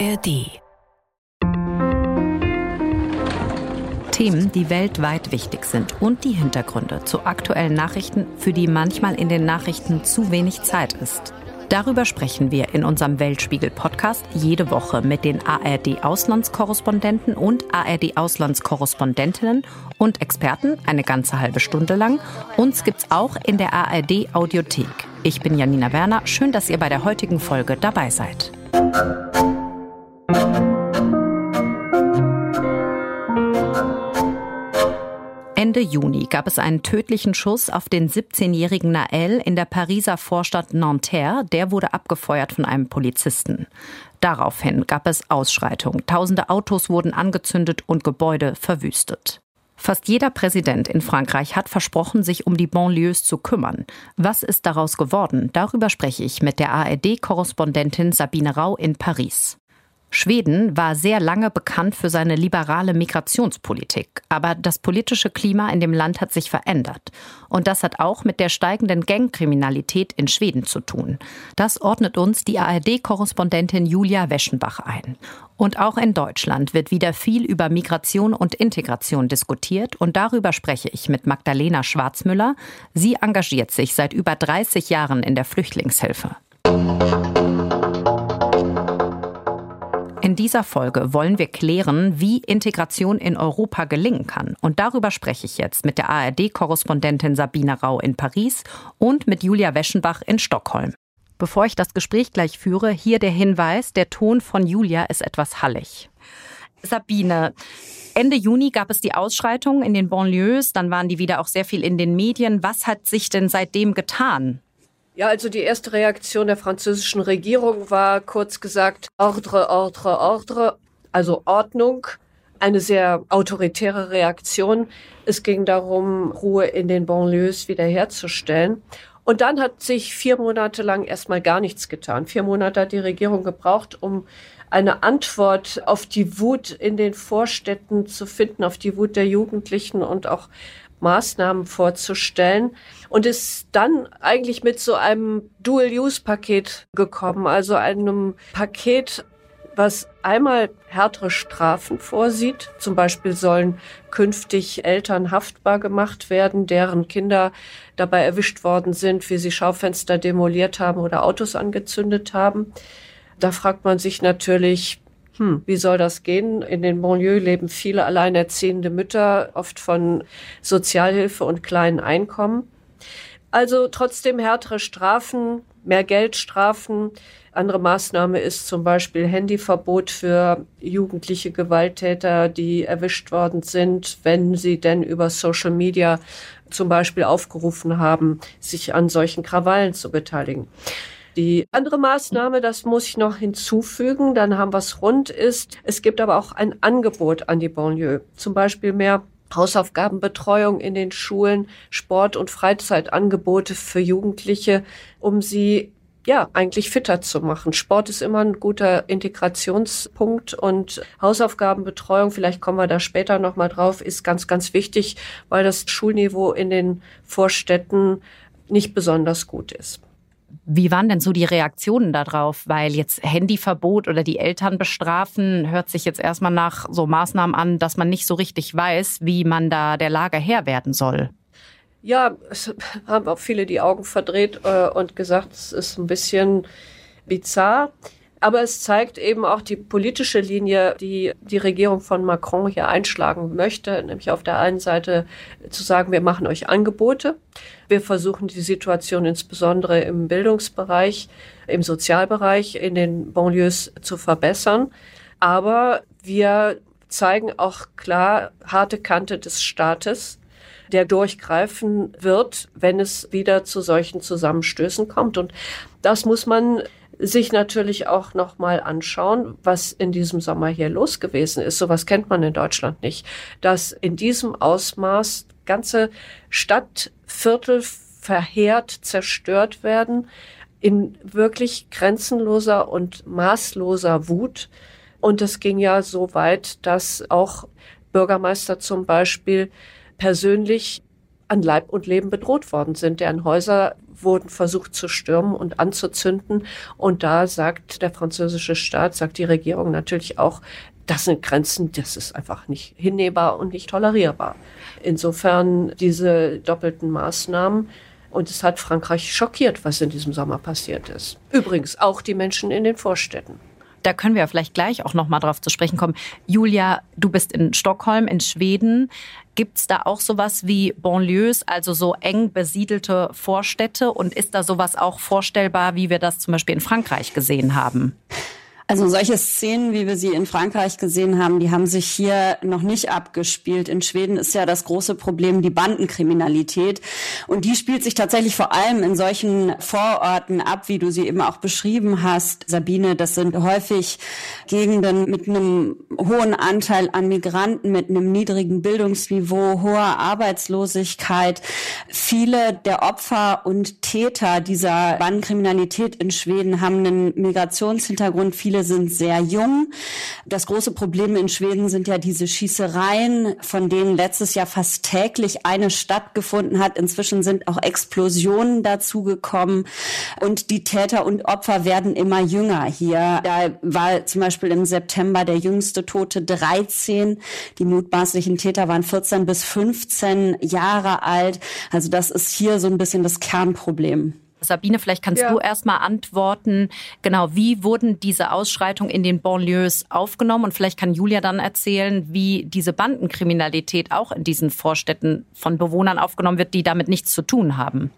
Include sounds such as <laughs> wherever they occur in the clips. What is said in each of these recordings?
ARD. Themen, die weltweit wichtig sind und die Hintergründe zu aktuellen Nachrichten, für die manchmal in den Nachrichten zu wenig Zeit ist. Darüber sprechen wir in unserem Weltspiegel-Podcast jede Woche mit den ARD-Auslandskorrespondenten und ARD-Auslandskorrespondentinnen und Experten eine ganze halbe Stunde lang. Uns gibt's auch in der ARD-Audiothek. Ich bin Janina Werner. Schön, dass ihr bei der heutigen Folge dabei seid. Ende Juni gab es einen tödlichen Schuss auf den 17-jährigen Nael in der Pariser Vorstadt Nanterre. Der wurde abgefeuert von einem Polizisten. Daraufhin gab es Ausschreitungen. Tausende Autos wurden angezündet und Gebäude verwüstet. Fast jeder Präsident in Frankreich hat versprochen, sich um die Banlieues zu kümmern. Was ist daraus geworden? Darüber spreche ich mit der ARD-Korrespondentin Sabine Rau in Paris. Schweden war sehr lange bekannt für seine liberale Migrationspolitik. Aber das politische Klima in dem Land hat sich verändert. Und das hat auch mit der steigenden Gangkriminalität in Schweden zu tun. Das ordnet uns die ARD-Korrespondentin Julia Weschenbach ein. Und auch in Deutschland wird wieder viel über Migration und Integration diskutiert. Und darüber spreche ich mit Magdalena Schwarzmüller. Sie engagiert sich seit über 30 Jahren in der Flüchtlingshilfe. In dieser Folge wollen wir klären, wie Integration in Europa gelingen kann. Und darüber spreche ich jetzt mit der ARD-Korrespondentin Sabine Rau in Paris und mit Julia Weschenbach in Stockholm. Bevor ich das Gespräch gleich führe, hier der Hinweis, der Ton von Julia ist etwas hallig. Sabine, Ende Juni gab es die Ausschreitungen in den Banlieues, dann waren die wieder auch sehr viel in den Medien. Was hat sich denn seitdem getan? Ja, also die erste Reaktion der französischen Regierung war kurz gesagt Ordre, Ordre, Ordre, also Ordnung. Eine sehr autoritäre Reaktion. Es ging darum, Ruhe in den Banlieues wiederherzustellen. Und dann hat sich vier Monate lang erstmal gar nichts getan. Vier Monate hat die Regierung gebraucht, um eine Antwort auf die Wut in den Vorstädten zu finden, auf die Wut der Jugendlichen und auch Maßnahmen vorzustellen und ist dann eigentlich mit so einem Dual-Use-Paket gekommen, also einem Paket, was einmal härtere Strafen vorsieht. Zum Beispiel sollen künftig Eltern haftbar gemacht werden, deren Kinder dabei erwischt worden sind, wie sie Schaufenster demoliert haben oder Autos angezündet haben. Da fragt man sich natürlich, hm, wie soll das gehen? In den Banlieues leben viele alleinerziehende Mütter, oft von Sozialhilfe und kleinen Einkommen. Also trotzdem härtere Strafen, mehr Geldstrafen. Andere Maßnahme ist zum Beispiel Handyverbot für jugendliche Gewalttäter, die erwischt worden sind, wenn sie denn über Social Media zum Beispiel aufgerufen haben, sich an solchen Krawallen zu beteiligen. Die andere Maßnahme, das muss ich noch hinzufügen, dann haben wir es rund ist. Es gibt aber auch ein Angebot an die Banlieue. Zum Beispiel mehr Hausaufgabenbetreuung in den Schulen, Sport- und Freizeitangebote für Jugendliche, um sie ja, eigentlich fitter zu machen. Sport ist immer ein guter Integrationspunkt und Hausaufgabenbetreuung, vielleicht kommen wir da später nochmal drauf, ist ganz, ganz wichtig, weil das Schulniveau in den Vorstädten nicht besonders gut ist. Wie waren denn so die Reaktionen darauf? Weil jetzt Handyverbot oder die Eltern bestrafen, hört sich jetzt erstmal nach so Maßnahmen an, dass man nicht so richtig weiß, wie man da der Lage Herr werden soll. Ja, es haben auch viele die Augen verdreht äh, und gesagt, es ist ein bisschen bizarr. Aber es zeigt eben auch die politische Linie, die die Regierung von Macron hier einschlagen möchte, nämlich auf der einen Seite zu sagen, wir machen euch Angebote. Wir versuchen die Situation insbesondere im Bildungsbereich, im Sozialbereich, in den Banlieues zu verbessern. Aber wir zeigen auch klar harte Kante des Staates, der durchgreifen wird, wenn es wieder zu solchen Zusammenstößen kommt. Und das muss man sich natürlich auch noch mal anschauen, was in diesem Sommer hier los gewesen ist. Sowas kennt man in Deutschland nicht, dass in diesem Ausmaß ganze Stadtviertel verheert, zerstört werden in wirklich grenzenloser und maßloser Wut. Und es ging ja so weit, dass auch Bürgermeister zum Beispiel persönlich an Leib und Leben bedroht worden sind, deren Häuser wurden versucht zu stürmen und anzuzünden. Und da sagt der französische Staat, sagt die Regierung natürlich auch, das sind Grenzen, das ist einfach nicht hinnehmbar und nicht tolerierbar. Insofern diese doppelten Maßnahmen. Und es hat Frankreich schockiert, was in diesem Sommer passiert ist. Übrigens auch die Menschen in den Vorstädten da können wir vielleicht gleich auch noch mal drauf zu sprechen kommen. Julia, du bist in Stockholm, in Schweden. Gibt es da auch sowas wie Banlieues, also so eng besiedelte Vorstädte? Und ist da sowas auch vorstellbar, wie wir das zum Beispiel in Frankreich gesehen haben? Also solche Szenen, wie wir sie in Frankreich gesehen haben, die haben sich hier noch nicht abgespielt. In Schweden ist ja das große Problem die Bandenkriminalität. Und die spielt sich tatsächlich vor allem in solchen Vororten ab, wie du sie eben auch beschrieben hast, Sabine. Das sind häufig Gegenden mit einem hohen Anteil an Migranten, mit einem niedrigen Bildungsniveau, hoher Arbeitslosigkeit. Viele der Opfer und Täter dieser Bandenkriminalität in Schweden haben einen Migrationshintergrund. Viele Viele sind sehr jung. Das große Problem in Schweden sind ja diese Schießereien, von denen letztes Jahr fast täglich eine stattgefunden hat. Inzwischen sind auch Explosionen dazugekommen und die Täter und Opfer werden immer jünger hier. Da war zum Beispiel im September der jüngste Tote 13. Die mutmaßlichen Täter waren 14 bis 15 Jahre alt. Also das ist hier so ein bisschen das Kernproblem. Sabine, vielleicht kannst ja. du erst mal antworten. Genau, wie wurden diese Ausschreitungen in den Banlieues aufgenommen? Und vielleicht kann Julia dann erzählen, wie diese Bandenkriminalität auch in diesen Vorstädten von Bewohnern aufgenommen wird, die damit nichts zu tun haben.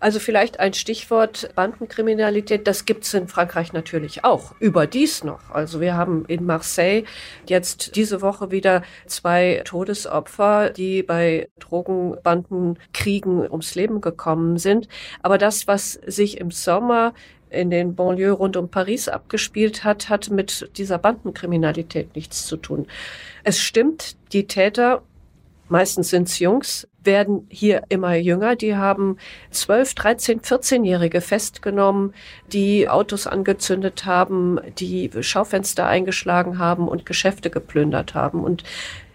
Also vielleicht ein Stichwort Bandenkriminalität, das gibt es in Frankreich natürlich auch. Überdies noch. Also wir haben in Marseille jetzt diese Woche wieder zwei Todesopfer, die bei Drogenbandenkriegen ums Leben gekommen sind. Aber das, was sich im Sommer in den Banlieues rund um Paris abgespielt hat, hat mit dieser Bandenkriminalität nichts zu tun. Es stimmt, die Täter meistens sind es Jungs, werden hier immer jünger. Die haben 12, 13, 14-Jährige festgenommen, die Autos angezündet haben, die Schaufenster eingeschlagen haben und Geschäfte geplündert haben. Und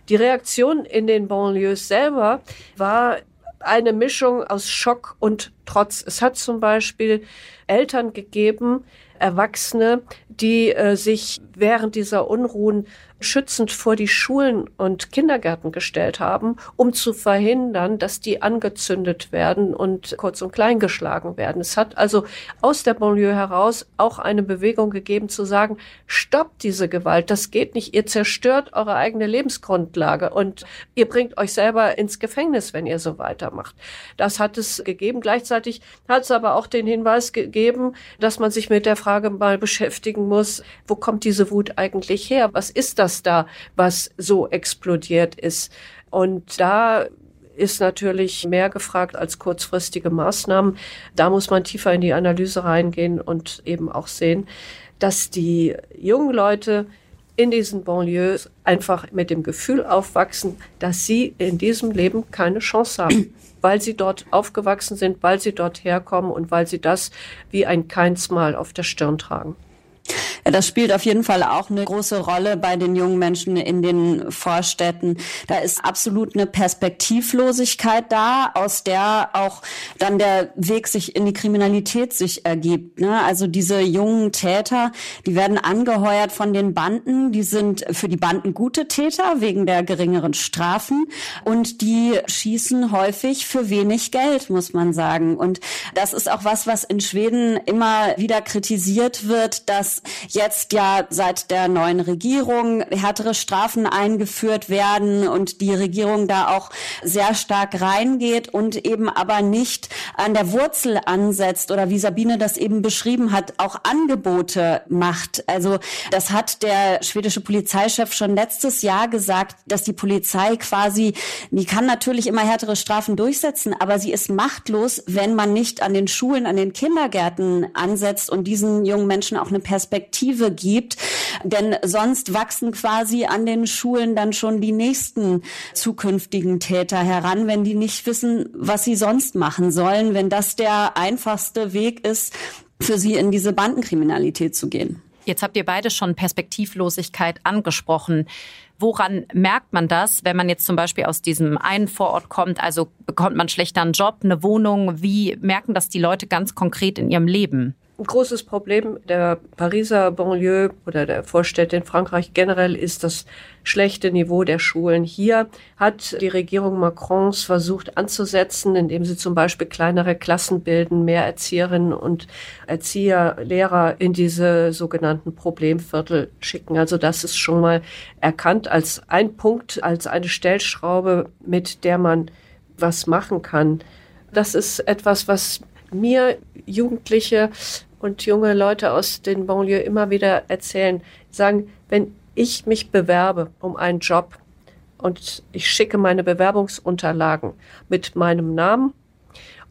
die Reaktion in den Banlieues selber war eine Mischung aus Schock und Trotz. Es hat zum Beispiel Eltern gegeben, Erwachsene, die äh, sich während dieser Unruhen schützend vor die Schulen und Kindergärten gestellt haben, um zu verhindern, dass die angezündet werden und kurz und klein geschlagen werden. Es hat also aus der Banlieue heraus auch eine Bewegung gegeben zu sagen, stoppt diese Gewalt, das geht nicht, ihr zerstört eure eigene Lebensgrundlage und ihr bringt euch selber ins Gefängnis, wenn ihr so weitermacht. Das hat es gegeben. Gleichzeitig hat es aber auch den Hinweis gegeben, dass man sich mit der Frage mal beschäftigen muss, wo kommt diese Wut eigentlich her? Was ist das da, was so explodiert ist? Und da ist natürlich mehr gefragt als kurzfristige Maßnahmen. Da muss man tiefer in die Analyse reingehen und eben auch sehen, dass die jungen Leute in diesen Banlieues einfach mit dem Gefühl aufwachsen, dass sie in diesem Leben keine Chance haben <clears throat> weil sie dort aufgewachsen sind, weil sie dort herkommen und weil sie das wie ein Keinsmal auf der Stirn tragen. Das spielt auf jeden Fall auch eine große Rolle bei den jungen Menschen in den Vorstädten. Da ist absolut eine Perspektivlosigkeit da, aus der auch dann der Weg sich in die Kriminalität sich ergibt. Ne? Also diese jungen Täter, die werden angeheuert von den Banden, die sind für die Banden gute Täter wegen der geringeren Strafen und die schießen häufig für wenig Geld, muss man sagen. Und das ist auch was, was in Schweden immer wieder kritisiert wird, dass jetzt ja seit der neuen Regierung härtere Strafen eingeführt werden und die Regierung da auch sehr stark reingeht und eben aber nicht an der Wurzel ansetzt oder wie Sabine das eben beschrieben hat, auch Angebote macht. Also das hat der schwedische Polizeichef schon letztes Jahr gesagt, dass die Polizei quasi, die kann natürlich immer härtere Strafen durchsetzen, aber sie ist machtlos, wenn man nicht an den Schulen, an den Kindergärten ansetzt und diesen jungen Menschen auch eine Perspektive gibt. Denn sonst wachsen quasi an den Schulen dann schon die nächsten zukünftigen Täter heran, wenn die nicht wissen, was sie sonst machen sollen, wenn das der einfachste Weg ist, für sie in diese Bandenkriminalität zu gehen. Jetzt habt ihr beide schon Perspektivlosigkeit angesprochen. Woran merkt man das, wenn man jetzt zum Beispiel aus diesem einen Vorort kommt? Also bekommt man schlechter einen Job, eine Wohnung? Wie merken das die Leute ganz konkret in ihrem Leben? Ein großes Problem der Pariser Banlieue oder der Vorstädte in Frankreich generell ist das schlechte Niveau der Schulen. Hier hat die Regierung Macrons versucht anzusetzen, indem sie zum Beispiel kleinere Klassen bilden, mehr Erzieherinnen und Erzieher, Lehrer in diese sogenannten Problemviertel schicken. Also das ist schon mal erkannt als ein Punkt, als eine Stellschraube, mit der man was machen kann. Das ist etwas, was mir Jugendliche und junge Leute aus den Banlieues immer wieder erzählen, sagen, wenn ich mich bewerbe um einen Job und ich schicke meine Bewerbungsunterlagen mit meinem Namen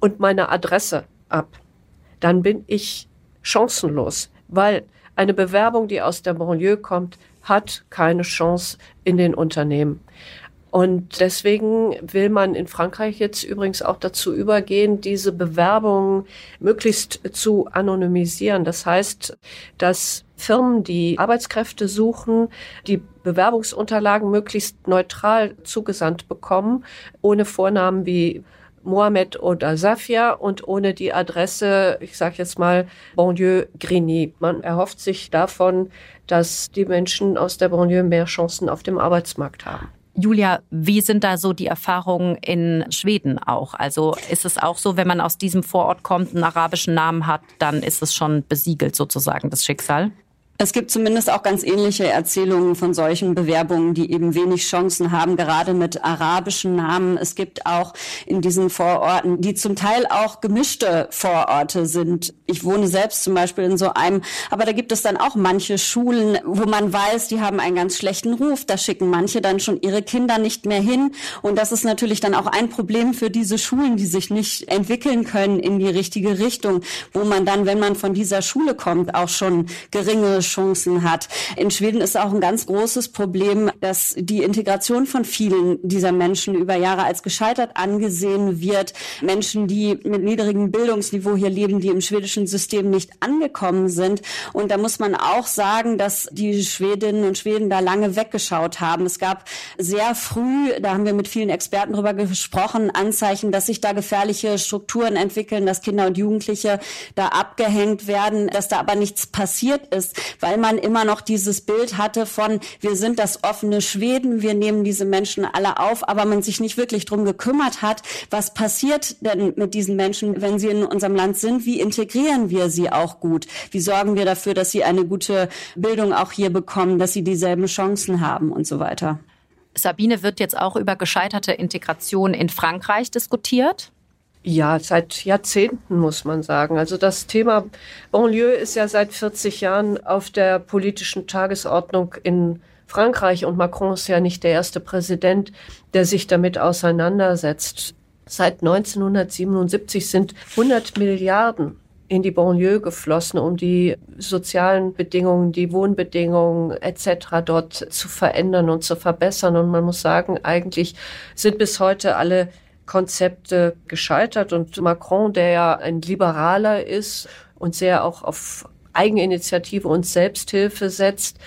und meiner Adresse ab, dann bin ich chancenlos, weil eine Bewerbung, die aus der Banlieue kommt, hat keine Chance in den Unternehmen. Und deswegen will man in Frankreich jetzt übrigens auch dazu übergehen, diese Bewerbungen möglichst zu anonymisieren. Das heißt, dass Firmen, die Arbeitskräfte suchen, die Bewerbungsunterlagen möglichst neutral zugesandt bekommen, ohne Vornamen wie Mohamed oder Safia und ohne die Adresse, ich sage jetzt mal, Banlieue Grigny. Man erhofft sich davon, dass die Menschen aus der Banlieue mehr Chancen auf dem Arbeitsmarkt haben. Julia, wie sind da so die Erfahrungen in Schweden auch? Also ist es auch so, wenn man aus diesem Vorort kommt, einen arabischen Namen hat, dann ist es schon besiegelt sozusagen das Schicksal? Es gibt zumindest auch ganz ähnliche Erzählungen von solchen Bewerbungen, die eben wenig Chancen haben, gerade mit arabischen Namen. Es gibt auch in diesen Vororten, die zum Teil auch gemischte Vororte sind. Ich wohne selbst zum Beispiel in so einem, aber da gibt es dann auch manche Schulen, wo man weiß, die haben einen ganz schlechten Ruf. Da schicken manche dann schon ihre Kinder nicht mehr hin. Und das ist natürlich dann auch ein Problem für diese Schulen, die sich nicht entwickeln können in die richtige Richtung, wo man dann, wenn man von dieser Schule kommt, auch schon geringe Chancen hat. In Schweden ist auch ein ganz großes Problem, dass die Integration von vielen dieser Menschen über Jahre als gescheitert angesehen wird. Menschen, die mit niedrigem Bildungsniveau hier leben, die im schwedischen System nicht angekommen sind. Und da muss man auch sagen, dass die Schwedinnen und Schweden da lange weggeschaut haben. Es gab sehr früh, da haben wir mit vielen Experten darüber gesprochen, Anzeichen, dass sich da gefährliche Strukturen entwickeln, dass Kinder und Jugendliche da abgehängt werden, dass da aber nichts passiert ist, weil man immer noch dieses Bild hatte von, wir sind das offene Schweden, wir nehmen diese Menschen alle auf, aber man sich nicht wirklich drum gekümmert hat, was passiert denn mit diesen Menschen, wenn sie in unserem Land sind, wie integrieren wir sie auch gut, wie sorgen wir dafür, dass sie eine gute Bildung auch hier bekommen, dass sie dieselben Chancen haben und so weiter. Sabine wird jetzt auch über gescheiterte Integration in Frankreich diskutiert. Ja, seit Jahrzehnten muss man sagen. Also das Thema Banlieue ist ja seit 40 Jahren auf der politischen Tagesordnung in Frankreich und Macron ist ja nicht der erste Präsident, der sich damit auseinandersetzt. Seit 1977 sind 100 Milliarden in die Banlieue geflossen, um die sozialen Bedingungen, die Wohnbedingungen etc. dort zu verändern und zu verbessern. Und man muss sagen, eigentlich sind bis heute alle Konzepte gescheitert. Und Macron, der ja ein Liberaler ist und sehr auch auf Eigeninitiative und Selbsthilfe setzt,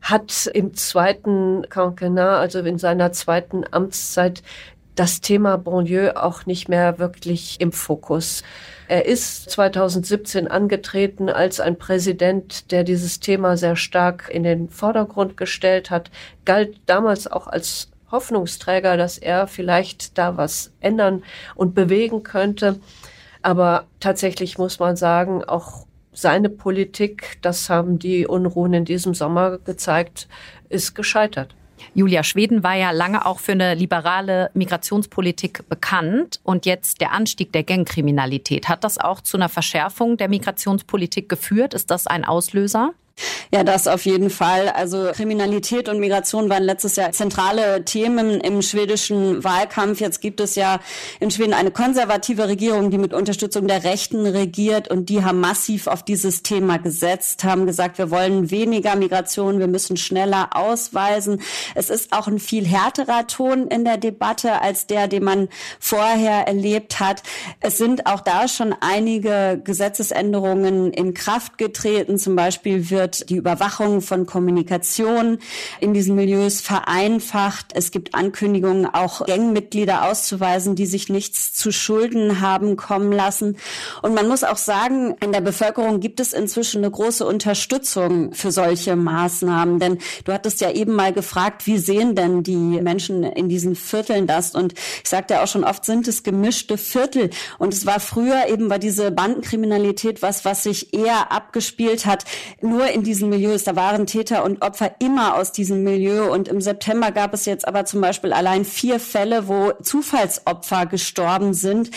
hat im zweiten Quinquennat, also in seiner zweiten Amtszeit, das Thema Banlieue auch nicht mehr wirklich im Fokus. Er ist 2017 angetreten als ein Präsident, der dieses Thema sehr stark in den Vordergrund gestellt hat, galt damals auch als Hoffnungsträger, dass er vielleicht da was ändern und bewegen könnte. Aber tatsächlich muss man sagen, auch seine Politik, das haben die Unruhen in diesem Sommer gezeigt, ist gescheitert. Julia, Schweden war ja lange auch für eine liberale Migrationspolitik bekannt. Und jetzt der Anstieg der Gangkriminalität. Hat das auch zu einer Verschärfung der Migrationspolitik geführt? Ist das ein Auslöser? Ja, das auf jeden Fall. Also Kriminalität und Migration waren letztes Jahr zentrale Themen im schwedischen Wahlkampf. Jetzt gibt es ja in Schweden eine konservative Regierung, die mit Unterstützung der Rechten regiert und die haben massiv auf dieses Thema gesetzt, haben gesagt, wir wollen weniger Migration, wir müssen schneller ausweisen. Es ist auch ein viel härterer Ton in der Debatte als der, den man vorher erlebt hat. Es sind auch da schon einige Gesetzesänderungen in Kraft getreten. Zum Beispiel wird wird die Überwachung von Kommunikation in diesen Milieus vereinfacht. Es gibt Ankündigungen, auch Gangmitglieder auszuweisen, die sich nichts zu Schulden haben kommen lassen. Und man muss auch sagen, in der Bevölkerung gibt es inzwischen eine große Unterstützung für solche Maßnahmen. Denn du hattest ja eben mal gefragt, wie sehen denn die Menschen in diesen Vierteln das? Und ich sagte auch schon oft, sind es gemischte Viertel. Und es war früher eben bei diese Bandenkriminalität was, was sich eher abgespielt hat, nur in diesen Milieus. Da waren Täter und Opfer immer aus diesem Milieu. Und im September gab es jetzt aber zum Beispiel allein vier Fälle, wo Zufallsopfer gestorben sind,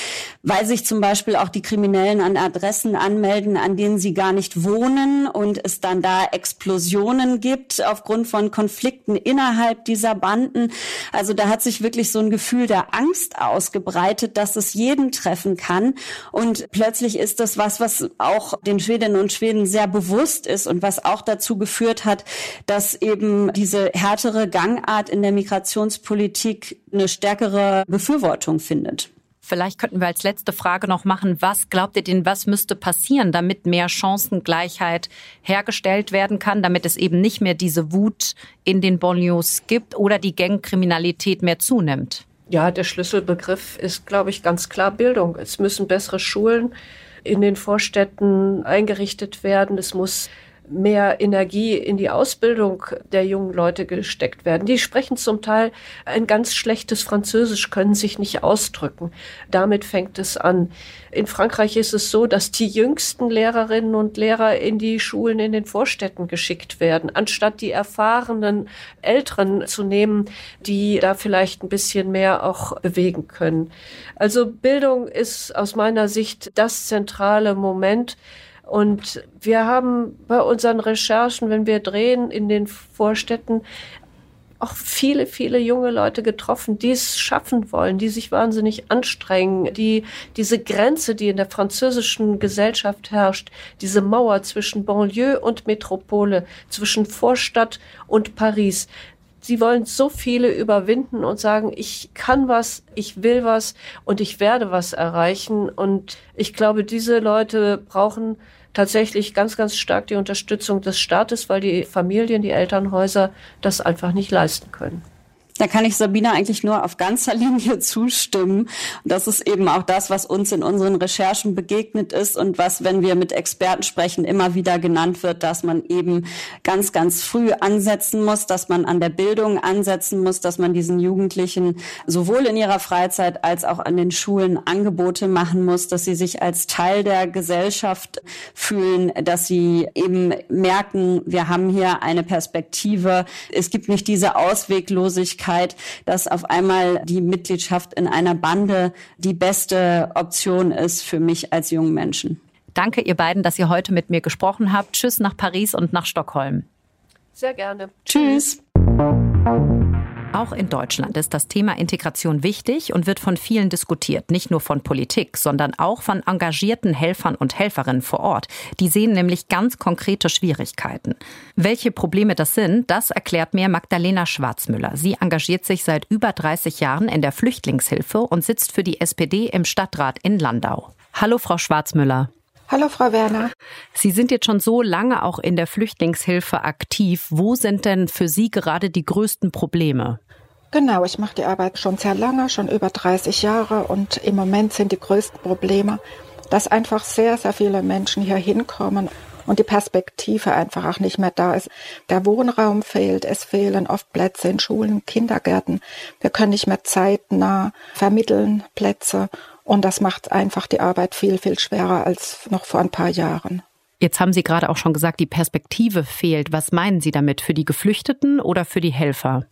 weil sich zum Beispiel auch die Kriminellen an Adressen anmelden, an denen sie gar nicht wohnen und es dann da Explosionen gibt aufgrund von Konflikten innerhalb dieser Banden. Also da hat sich wirklich so ein Gefühl der Angst ausgebreitet, dass es jeden treffen kann. Und plötzlich ist das was, was auch den Schwedinnen und Schweden sehr bewusst ist und was auch dazu geführt hat, dass eben diese härtere Gangart in der Migrationspolitik eine stärkere Befürwortung findet. Vielleicht könnten wir als letzte Frage noch machen, was glaubt ihr denn, was müsste passieren, damit mehr Chancengleichheit hergestellt werden kann, damit es eben nicht mehr diese Wut in den Banlieues gibt oder die Gangkriminalität mehr zunimmt? Ja, der Schlüsselbegriff ist, glaube ich, ganz klar Bildung. Es müssen bessere Schulen in den Vorstädten eingerichtet werden. Es muss mehr Energie in die Ausbildung der jungen Leute gesteckt werden. Die sprechen zum Teil ein ganz schlechtes Französisch, können sich nicht ausdrücken. Damit fängt es an. In Frankreich ist es so, dass die jüngsten Lehrerinnen und Lehrer in die Schulen in den Vorstädten geschickt werden, anstatt die erfahrenen Älteren zu nehmen, die da vielleicht ein bisschen mehr auch bewegen können. Also Bildung ist aus meiner Sicht das zentrale Moment, und wir haben bei unseren Recherchen, wenn wir drehen in den Vorstädten, auch viele, viele junge Leute getroffen, die es schaffen wollen, die sich wahnsinnig anstrengen, die diese Grenze, die in der französischen Gesellschaft herrscht, diese Mauer zwischen Banlieue und Metropole, zwischen Vorstadt und Paris, Sie wollen so viele überwinden und sagen, ich kann was, ich will was und ich werde was erreichen. Und ich glaube, diese Leute brauchen tatsächlich ganz, ganz stark die Unterstützung des Staates, weil die Familien, die Elternhäuser das einfach nicht leisten können. Da kann ich Sabina eigentlich nur auf ganzer <laughs> Linie zustimmen. Das ist eben auch das, was uns in unseren Recherchen begegnet ist und was, wenn wir mit Experten sprechen, immer wieder genannt wird, dass man eben ganz, ganz früh ansetzen muss, dass man an der Bildung ansetzen muss, dass man diesen Jugendlichen sowohl in ihrer Freizeit als auch an den Schulen Angebote machen muss, dass sie sich als Teil der Gesellschaft fühlen, dass sie eben merken, wir haben hier eine Perspektive. Es gibt nicht diese Ausweglosigkeit, Möglichkeit, dass auf einmal die Mitgliedschaft in einer Bande die beste Option ist für mich als jungen Menschen. Danke ihr beiden, dass ihr heute mit mir gesprochen habt. Tschüss nach Paris und nach Stockholm. Sehr gerne. Tschüss. Auch in Deutschland ist das Thema Integration wichtig und wird von vielen diskutiert, nicht nur von Politik, sondern auch von engagierten Helfern und Helferinnen vor Ort. Die sehen nämlich ganz konkrete Schwierigkeiten. Welche Probleme das sind, das erklärt mir Magdalena Schwarzmüller. Sie engagiert sich seit über 30 Jahren in der Flüchtlingshilfe und sitzt für die SPD im Stadtrat in Landau. Hallo, Frau Schwarzmüller. Hallo, Frau Werner. Sie sind jetzt schon so lange auch in der Flüchtlingshilfe aktiv. Wo sind denn für Sie gerade die größten Probleme? Genau, ich mache die Arbeit schon sehr lange, schon über 30 Jahre und im Moment sind die größten Probleme, dass einfach sehr, sehr viele Menschen hier hinkommen und die Perspektive einfach auch nicht mehr da ist. Der Wohnraum fehlt, es fehlen oft Plätze in Schulen, Kindergärten. Wir können nicht mehr zeitnah vermitteln Plätze und das macht einfach die Arbeit viel, viel schwerer als noch vor ein paar Jahren. Jetzt haben Sie gerade auch schon gesagt, die Perspektive fehlt. Was meinen Sie damit? Für die Geflüchteten oder für die Helfer?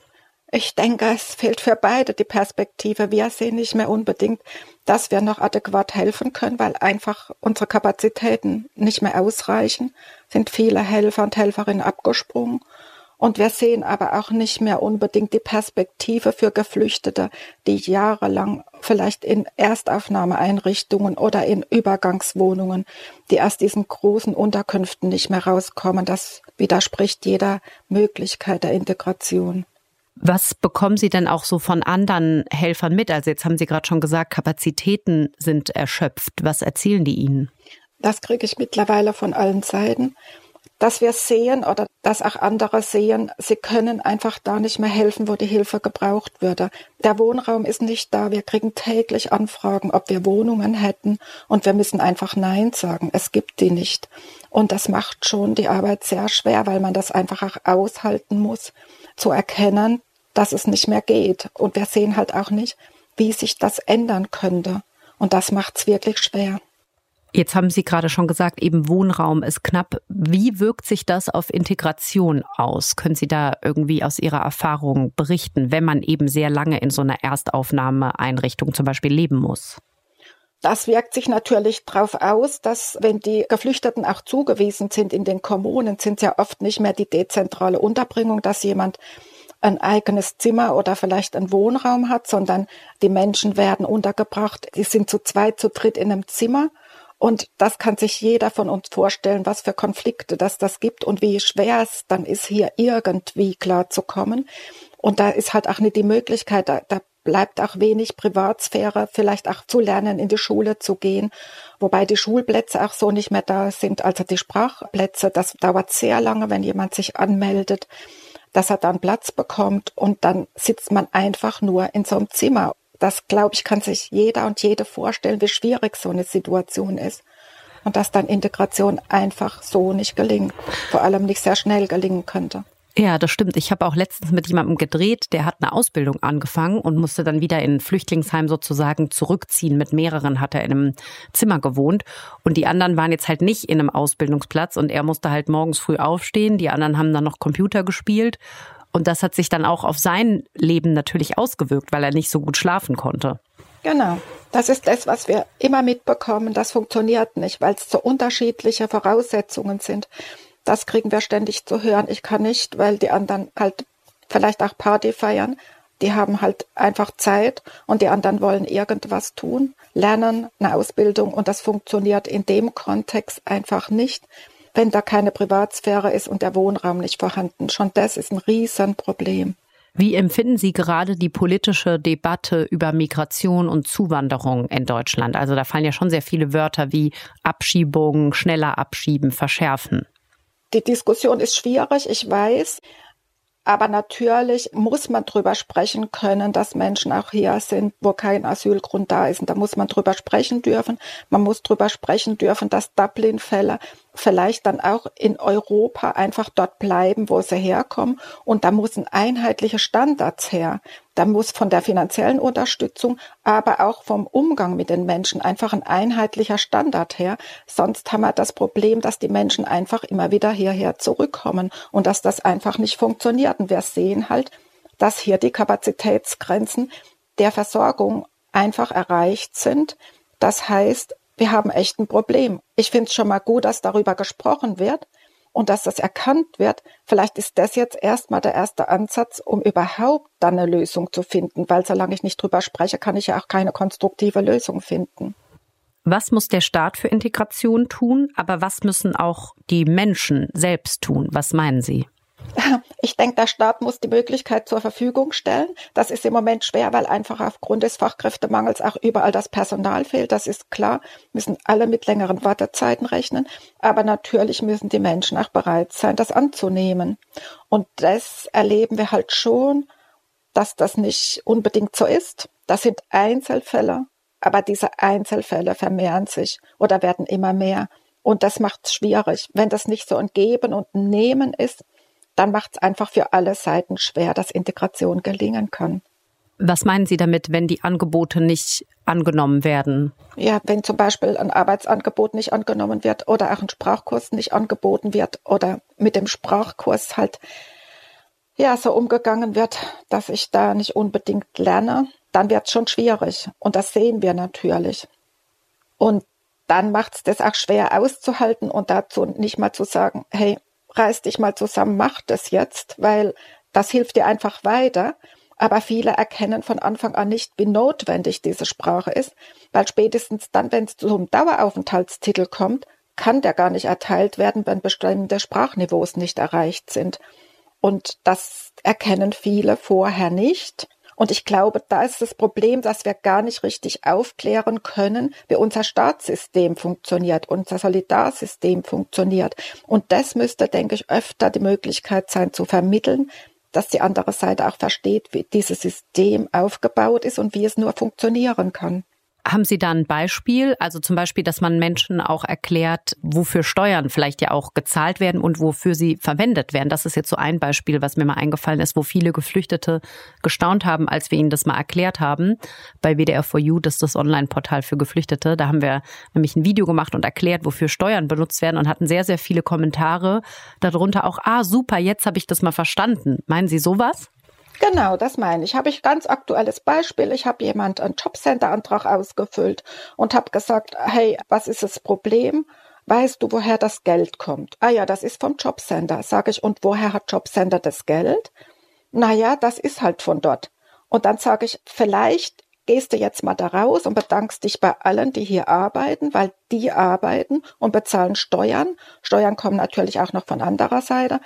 Ich denke, es fehlt für beide die Perspektive. Wir sehen nicht mehr unbedingt, dass wir noch adäquat helfen können, weil einfach unsere Kapazitäten nicht mehr ausreichen, sind viele Helfer und Helferinnen abgesprungen. Und wir sehen aber auch nicht mehr unbedingt die Perspektive für Geflüchtete, die jahrelang vielleicht in Erstaufnahmeeinrichtungen oder in Übergangswohnungen, die aus diesen großen Unterkünften nicht mehr rauskommen. Das widerspricht jeder Möglichkeit der Integration. Was bekommen Sie denn auch so von anderen Helfern mit? Also jetzt haben Sie gerade schon gesagt, Kapazitäten sind erschöpft. Was erzählen die Ihnen? Das kriege ich mittlerweile von allen Seiten dass wir sehen oder dass auch andere sehen, sie können einfach da nicht mehr helfen, wo die Hilfe gebraucht würde. Der Wohnraum ist nicht da. Wir kriegen täglich Anfragen, ob wir Wohnungen hätten und wir müssen einfach Nein sagen. Es gibt die nicht. Und das macht schon die Arbeit sehr schwer, weil man das einfach auch aushalten muss, zu erkennen, dass es nicht mehr geht. Und wir sehen halt auch nicht, wie sich das ändern könnte. Und das macht es wirklich schwer. Jetzt haben Sie gerade schon gesagt, eben Wohnraum ist knapp. Wie wirkt sich das auf Integration aus? Können Sie da irgendwie aus Ihrer Erfahrung berichten, wenn man eben sehr lange in so einer Erstaufnahmeeinrichtung zum Beispiel leben muss? Das wirkt sich natürlich darauf aus, dass wenn die Geflüchteten auch zugewiesen sind in den Kommunen, sind es ja oft nicht mehr die dezentrale Unterbringung, dass jemand ein eigenes Zimmer oder vielleicht einen Wohnraum hat, sondern die Menschen werden untergebracht, die sind zu zweit, zu dritt in einem Zimmer und das kann sich jeder von uns vorstellen, was für Konflikte das das gibt und wie schwer es dann ist, hier irgendwie klar zu kommen. Und da ist halt auch nicht die Möglichkeit, da, da bleibt auch wenig Privatsphäre, vielleicht auch zu lernen, in die Schule zu gehen, wobei die Schulplätze auch so nicht mehr da sind, also die Sprachplätze, das dauert sehr lange, wenn jemand sich anmeldet, dass er dann Platz bekommt. Und dann sitzt man einfach nur in so einem Zimmer das, glaube ich, kann sich jeder und jede vorstellen, wie schwierig so eine Situation ist. Und dass dann Integration einfach so nicht gelingt, vor allem nicht sehr schnell gelingen könnte. Ja, das stimmt. Ich habe auch letztens mit jemandem gedreht, der hat eine Ausbildung angefangen und musste dann wieder in ein Flüchtlingsheim sozusagen zurückziehen. Mit mehreren hat er in einem Zimmer gewohnt und die anderen waren jetzt halt nicht in einem Ausbildungsplatz und er musste halt morgens früh aufstehen. Die anderen haben dann noch Computer gespielt und das hat sich dann auch auf sein Leben natürlich ausgewirkt, weil er nicht so gut schlafen konnte. Genau. Das ist das, was wir immer mitbekommen. Das funktioniert nicht, weil es so unterschiedliche Voraussetzungen sind. Das kriegen wir ständig zu hören. Ich kann nicht, weil die anderen halt vielleicht auch Party feiern. Die haben halt einfach Zeit und die anderen wollen irgendwas tun, lernen, eine Ausbildung und das funktioniert in dem Kontext einfach nicht wenn da keine Privatsphäre ist und der Wohnraum nicht vorhanden. Schon das ist ein Riesenproblem. Wie empfinden Sie gerade die politische Debatte über Migration und Zuwanderung in Deutschland? Also da fallen ja schon sehr viele Wörter wie Abschiebung, schneller abschieben, verschärfen. Die Diskussion ist schwierig, ich weiß. Aber natürlich muss man drüber sprechen können, dass Menschen auch hier sind, wo kein Asylgrund da ist. Und da muss man drüber sprechen dürfen. Man muss drüber sprechen dürfen, dass Dublin-Fälle vielleicht dann auch in Europa einfach dort bleiben, wo sie herkommen. Und da müssen einheitliche Standards her. Da muss von der finanziellen Unterstützung, aber auch vom Umgang mit den Menschen einfach ein einheitlicher Standard her. Sonst haben wir das Problem, dass die Menschen einfach immer wieder hierher zurückkommen und dass das einfach nicht funktioniert. Und wir sehen halt, dass hier die Kapazitätsgrenzen der Versorgung einfach erreicht sind. Das heißt, wir haben echt ein Problem. Ich finde es schon mal gut, dass darüber gesprochen wird und dass das erkannt wird. Vielleicht ist das jetzt erstmal der erste Ansatz, um überhaupt dann eine Lösung zu finden, weil solange ich nicht drüber spreche, kann ich ja auch keine konstruktive Lösung finden. Was muss der Staat für Integration tun, aber was müssen auch die Menschen selbst tun? Was meinen Sie? <laughs> Ich denke, der Staat muss die Möglichkeit zur Verfügung stellen. Das ist im Moment schwer, weil einfach aufgrund des Fachkräftemangels auch überall das Personal fehlt. Das ist klar, müssen alle mit längeren Wartezeiten rechnen. Aber natürlich müssen die Menschen auch bereit sein, das anzunehmen. Und das erleben wir halt schon, dass das nicht unbedingt so ist. Das sind Einzelfälle, aber diese Einzelfälle vermehren sich oder werden immer mehr. Und das macht es schwierig. Wenn das nicht so ein Geben und ein Nehmen ist, dann macht es einfach für alle Seiten schwer, dass Integration gelingen kann. Was meinen Sie damit, wenn die Angebote nicht angenommen werden? Ja, wenn zum Beispiel ein Arbeitsangebot nicht angenommen wird oder auch ein Sprachkurs nicht angeboten wird oder mit dem Sprachkurs halt ja so umgegangen wird, dass ich da nicht unbedingt lerne, dann wird es schon schwierig. Und das sehen wir natürlich. Und dann macht es das auch schwer auszuhalten und dazu nicht mal zu sagen, hey, reiß dich mal zusammen, mach das jetzt, weil das hilft dir einfach weiter. Aber viele erkennen von Anfang an nicht, wie notwendig diese Sprache ist, weil spätestens dann, wenn es zum Daueraufenthaltstitel kommt, kann der gar nicht erteilt werden, wenn bestimmte Sprachniveaus nicht erreicht sind. Und das erkennen viele vorher nicht. Und ich glaube, da ist das Problem, dass wir gar nicht richtig aufklären können, wie unser Staatssystem funktioniert, unser Solidarsystem funktioniert. Und das müsste, denke ich, öfter die Möglichkeit sein zu vermitteln, dass die andere Seite auch versteht, wie dieses System aufgebaut ist und wie es nur funktionieren kann. Haben Sie da ein Beispiel? Also zum Beispiel, dass man Menschen auch erklärt, wofür Steuern vielleicht ja auch gezahlt werden und wofür sie verwendet werden. Das ist jetzt so ein Beispiel, was mir mal eingefallen ist, wo viele Geflüchtete gestaunt haben, als wir ihnen das mal erklärt haben. Bei WDR4U, das ist das Online-Portal für Geflüchtete. Da haben wir nämlich ein Video gemacht und erklärt, wofür Steuern benutzt werden und hatten sehr, sehr viele Kommentare darunter auch, ah, super, jetzt habe ich das mal verstanden. Meinen Sie sowas? Genau, das meine ich. Habe ich ganz aktuelles Beispiel. Ich habe jemand einen Jobcenter-Antrag ausgefüllt und habe gesagt, hey, was ist das Problem? Weißt du, woher das Geld kommt? Ah ja, das ist vom Jobcenter. Sage ich, und woher hat Jobcenter das Geld? Naja, das ist halt von dort. Und dann sage ich, vielleicht gehst du jetzt mal da raus und bedankst dich bei allen, die hier arbeiten, weil die arbeiten und bezahlen Steuern. Steuern kommen natürlich auch noch von anderer Seite.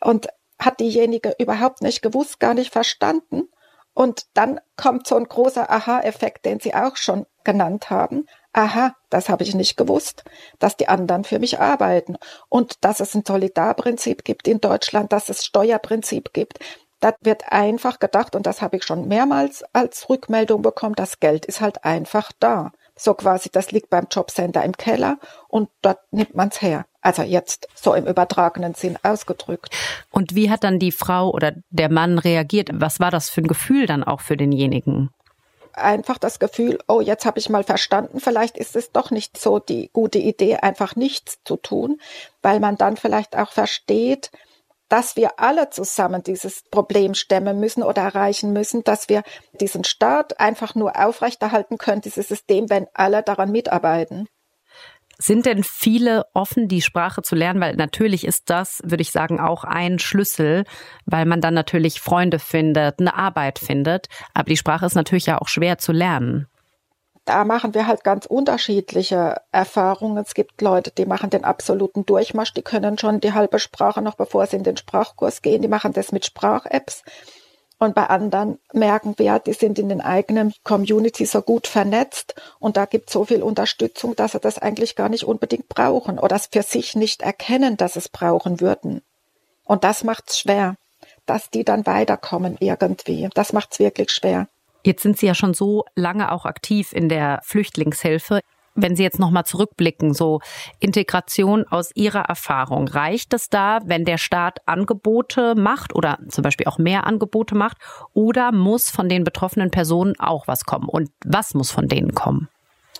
Und hat diejenige überhaupt nicht gewusst, gar nicht verstanden. Und dann kommt so ein großer Aha-Effekt, den Sie auch schon genannt haben. Aha, das habe ich nicht gewusst, dass die anderen für mich arbeiten und dass es ein Solidarprinzip gibt in Deutschland, dass es Steuerprinzip gibt. Da wird einfach gedacht, und das habe ich schon mehrmals als Rückmeldung bekommen, das Geld ist halt einfach da. So quasi, das liegt beim Jobcenter im Keller und dort nimmt man es her. Also jetzt so im übertragenen Sinn ausgedrückt. Und wie hat dann die Frau oder der Mann reagiert? Was war das für ein Gefühl dann auch für denjenigen? Einfach das Gefühl, oh, jetzt habe ich mal verstanden, vielleicht ist es doch nicht so die gute Idee, einfach nichts zu tun, weil man dann vielleicht auch versteht, dass wir alle zusammen dieses Problem stemmen müssen oder erreichen müssen, dass wir diesen Staat einfach nur aufrechterhalten können, dieses System, wenn alle daran mitarbeiten. Sind denn viele offen, die Sprache zu lernen? Weil natürlich ist das, würde ich sagen, auch ein Schlüssel, weil man dann natürlich Freunde findet, eine Arbeit findet. Aber die Sprache ist natürlich ja auch schwer zu lernen da machen wir halt ganz unterschiedliche Erfahrungen. Es gibt Leute, die machen den absoluten Durchmarsch, die können schon die halbe Sprache noch bevor sie in den Sprachkurs gehen, die machen das mit Sprach-Apps. Und bei anderen merken wir, die sind in den eigenen Community so gut vernetzt und da gibt es so viel Unterstützung, dass sie das eigentlich gar nicht unbedingt brauchen oder es für sich nicht erkennen, dass es brauchen würden. Und das macht's schwer, dass die dann weiterkommen irgendwie. Das macht's wirklich schwer. Jetzt sind Sie ja schon so lange auch aktiv in der Flüchtlingshilfe. Wenn Sie jetzt nochmal zurückblicken, so Integration aus Ihrer Erfahrung, reicht es da, wenn der Staat Angebote macht oder zum Beispiel auch mehr Angebote macht oder muss von den betroffenen Personen auch was kommen? Und was muss von denen kommen?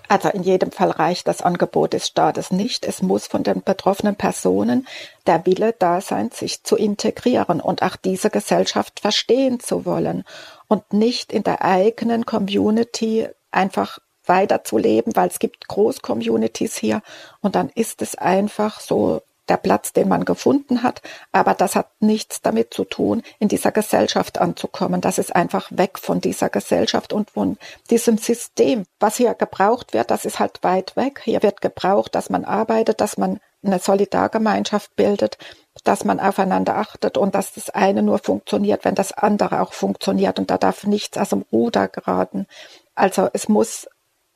Also in jedem Fall reicht das Angebot des Staates nicht. Es muss von den betroffenen Personen der Wille da sein, sich zu integrieren und auch diese Gesellschaft verstehen zu wollen und nicht in der eigenen Community einfach weiterzuleben, weil es gibt Großcommunities hier und dann ist es einfach so der Platz, den man gefunden hat, aber das hat nichts damit zu tun, in dieser Gesellschaft anzukommen. Das ist einfach weg von dieser Gesellschaft und von diesem System. Was hier gebraucht wird, das ist halt weit weg. Hier wird gebraucht, dass man arbeitet, dass man eine Solidargemeinschaft bildet, dass man aufeinander achtet und dass das eine nur funktioniert, wenn das andere auch funktioniert. Und da darf nichts aus dem Ruder geraten. Also es muss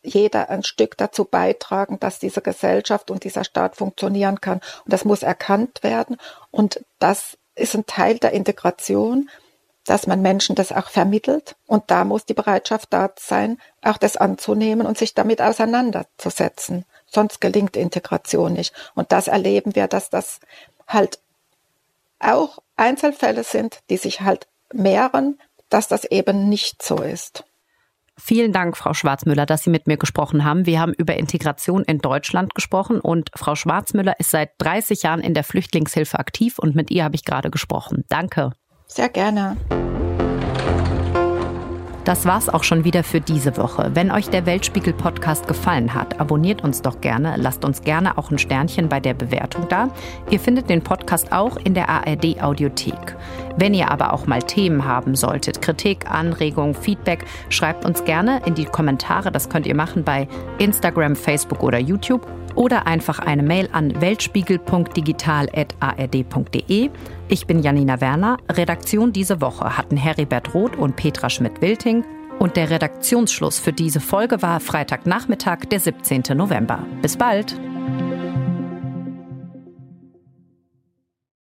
jeder ein Stück dazu beitragen, dass diese Gesellschaft und dieser Staat funktionieren kann. Und das muss erkannt werden. Und das ist ein Teil der Integration, dass man Menschen das auch vermittelt. Und da muss die Bereitschaft da sein, auch das anzunehmen und sich damit auseinanderzusetzen. Sonst gelingt Integration nicht. Und das erleben wir, dass das halt auch Einzelfälle sind, die sich halt mehren, dass das eben nicht so ist. Vielen Dank, Frau Schwarzmüller, dass Sie mit mir gesprochen haben. Wir haben über Integration in Deutschland gesprochen und Frau Schwarzmüller ist seit 30 Jahren in der Flüchtlingshilfe aktiv und mit ihr habe ich gerade gesprochen. Danke. Sehr gerne. Das war's auch schon wieder für diese Woche. Wenn euch der Weltspiegel Podcast gefallen hat, abonniert uns doch gerne, lasst uns gerne auch ein Sternchen bei der Bewertung da. Ihr findet den Podcast auch in der ARD Audiothek. Wenn ihr aber auch mal Themen haben solltet, Kritik, Anregungen, Feedback, schreibt uns gerne in die Kommentare. Das könnt ihr machen bei Instagram, Facebook oder YouTube oder einfach eine Mail an weltspiegel.digital.ard.de. Ich bin Janina Werner. Redaktion diese Woche hatten Heribert Roth und Petra Schmidt-Wilting. Und der Redaktionsschluss für diese Folge war Freitagnachmittag, der 17. November. Bis bald!